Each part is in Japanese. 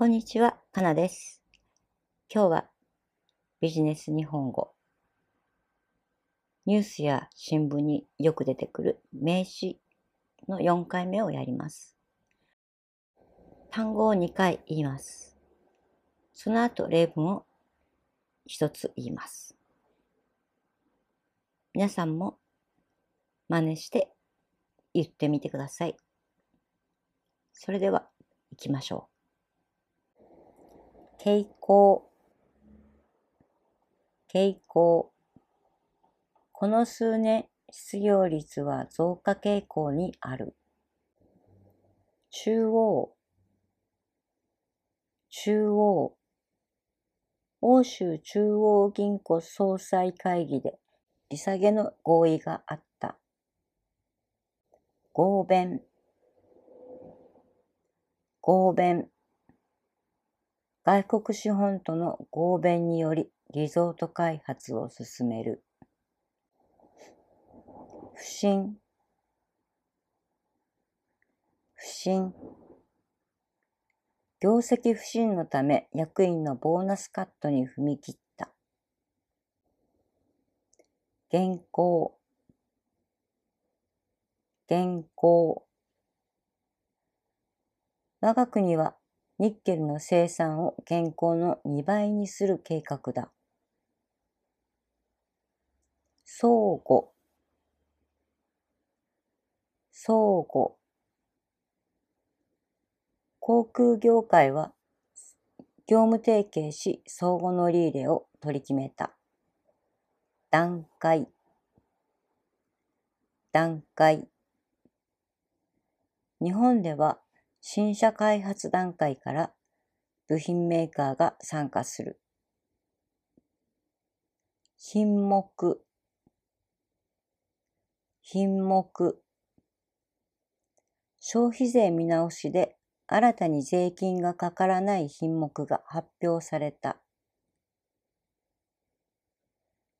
こんにちは、かなです。今日はビジネス日本語。ニュースや新聞によく出てくる名詞の4回目をやります。単語を2回言います。その後例文を1つ言います。皆さんも真似して言ってみてください。それでは行きましょう。傾向。傾向。この数年失業率は増加傾向にある。中央。中央。欧州中央銀行総裁会議で利下げの合意があった。合弁。合弁。外国資本との合弁によりリゾート開発を進める。不審不審業績不振のため役員のボーナスカットに踏み切った。現行現行我が国はニッケルの生産を現行の2倍にする計画だ。相互相互航空業界は業務提携し相互乗り入れを取り決めた。段階段階日本では新車開発段階から部品メーカーが参加する。品目品目消費税見直しで新たに税金がかからない品目が発表された。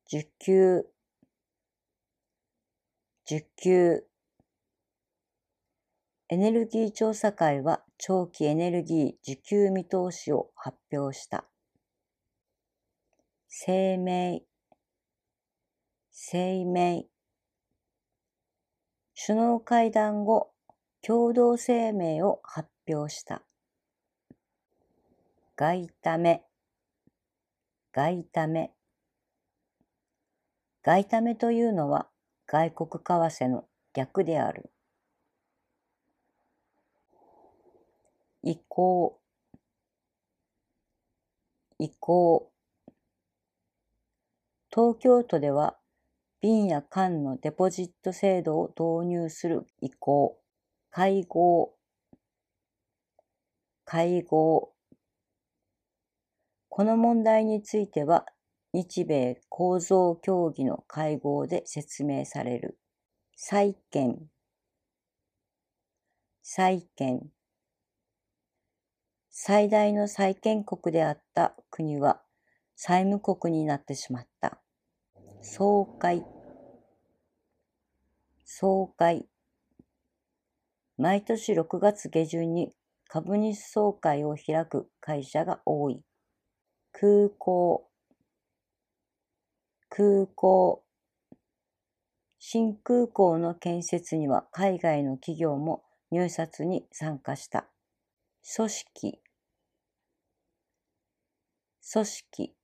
受給受給エネルギー調査会は長期エネルギー需給見通しを発表した。声明声明首脳会談後、共同声明を発表した。外為外為外為というのは外国為替の逆である。移行移行東京都では瓶や缶のデポジット制度を導入する移行会合。会合。この問題については日米構造協議の会合で説明される。債権債権最大の債権国であった国は債務国になってしまった。総会総会毎年6月下旬に株主総会を開く会社が多い。空港空港新空港の建設には海外の企業も入札に参加した。組織。組織。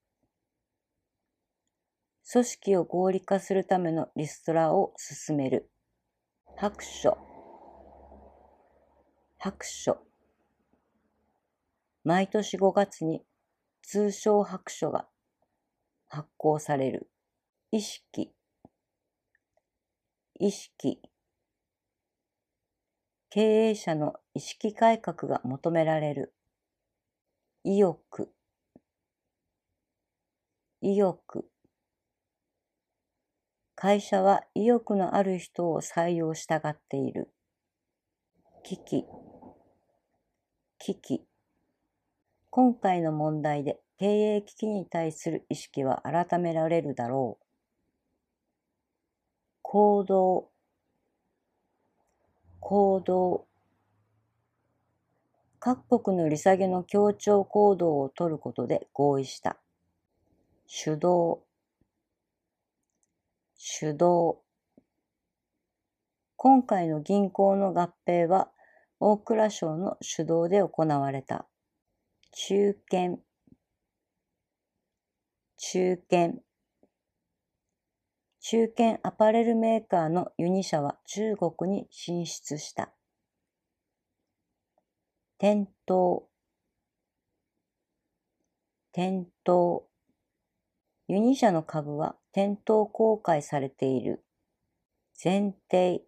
組織を合理化するためのリストラを進める。白書。白書。毎年5月に通称白書が発行される。意識。意識。経営者の意識改革が求められる。意欲意欲会社は意欲のある人を採用したがっている。危機危機今回の問題で経営危機に対する意識は改められるだろう。行動行動各国の利下げの協調行動を取ることで合意した。主導、主導。今回の銀行の合併は大蔵省の主導で行われた。中堅、中堅。中堅アパレルメーカーのユニ社は中国に進出した。店頭、店頭。ユニ社の株は店頭公開されている。前提、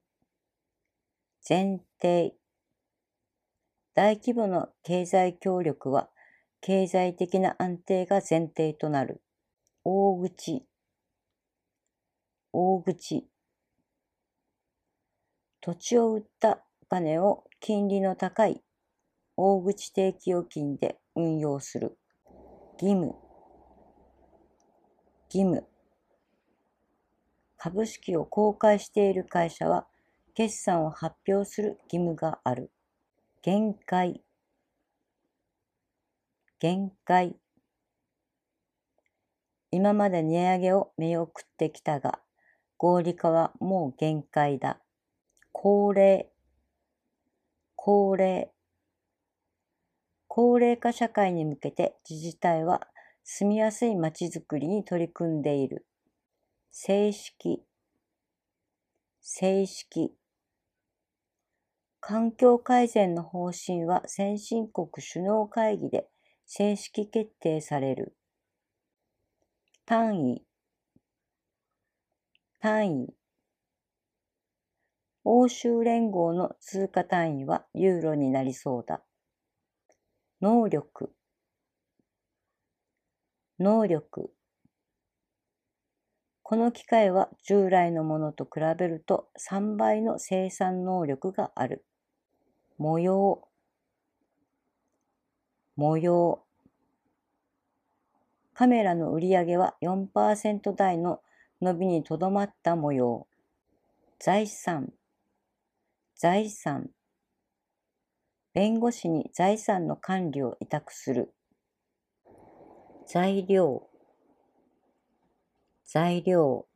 前提。大規模な経済協力は経済的な安定が前提となる。大口、大口。土地を売った金を金利の高い大口定期預金で運用する。義務、義務。株式を公開している会社は、決算を発表する義務がある。限界、限界。今まで値上げを見送ってきたが、合理化はもう限界だ。高齢、高齢。高齢化社会に向けて自治体は住みやすい街づくりに取り組んでいる。正式、正式。環境改善の方針は先進国首脳会議で正式決定される。単位、単位。欧州連合の通貨単位はユーロになりそうだ。能力、能力。この機械は従来のものと比べると3倍の生産能力がある。模様、模様。カメラの売り上げは4%台の伸びにとどまった模様。財産、財産。弁護士に財産の管理を委託する。材料、材料。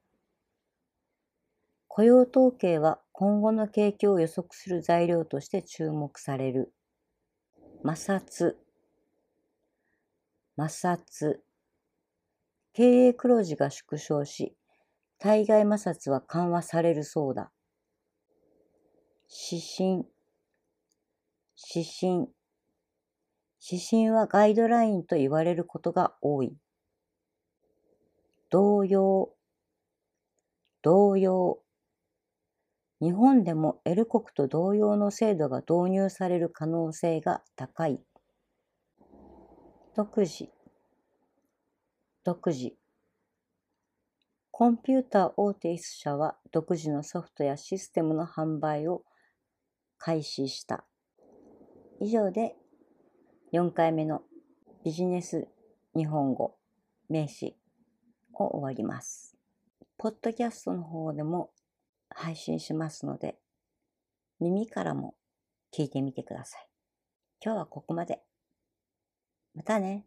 雇用統計は今後の景気を予測する材料として注目される。摩擦、摩擦。経営黒字が縮小し、対外摩擦は緩和されるそうだ。指針、指針。指針はガイドラインと言われることが多い。同様、同様。日本でも L 国と同様の制度が導入される可能性が高い。独自、独自。コンピューター大手1社は独自のソフトやシステムの販売を開始した。以上で4回目のビジネス日本語名詞を終わります。ポッドキャストの方でも配信しますので、耳からも聞いてみてください。今日はここまで。またね。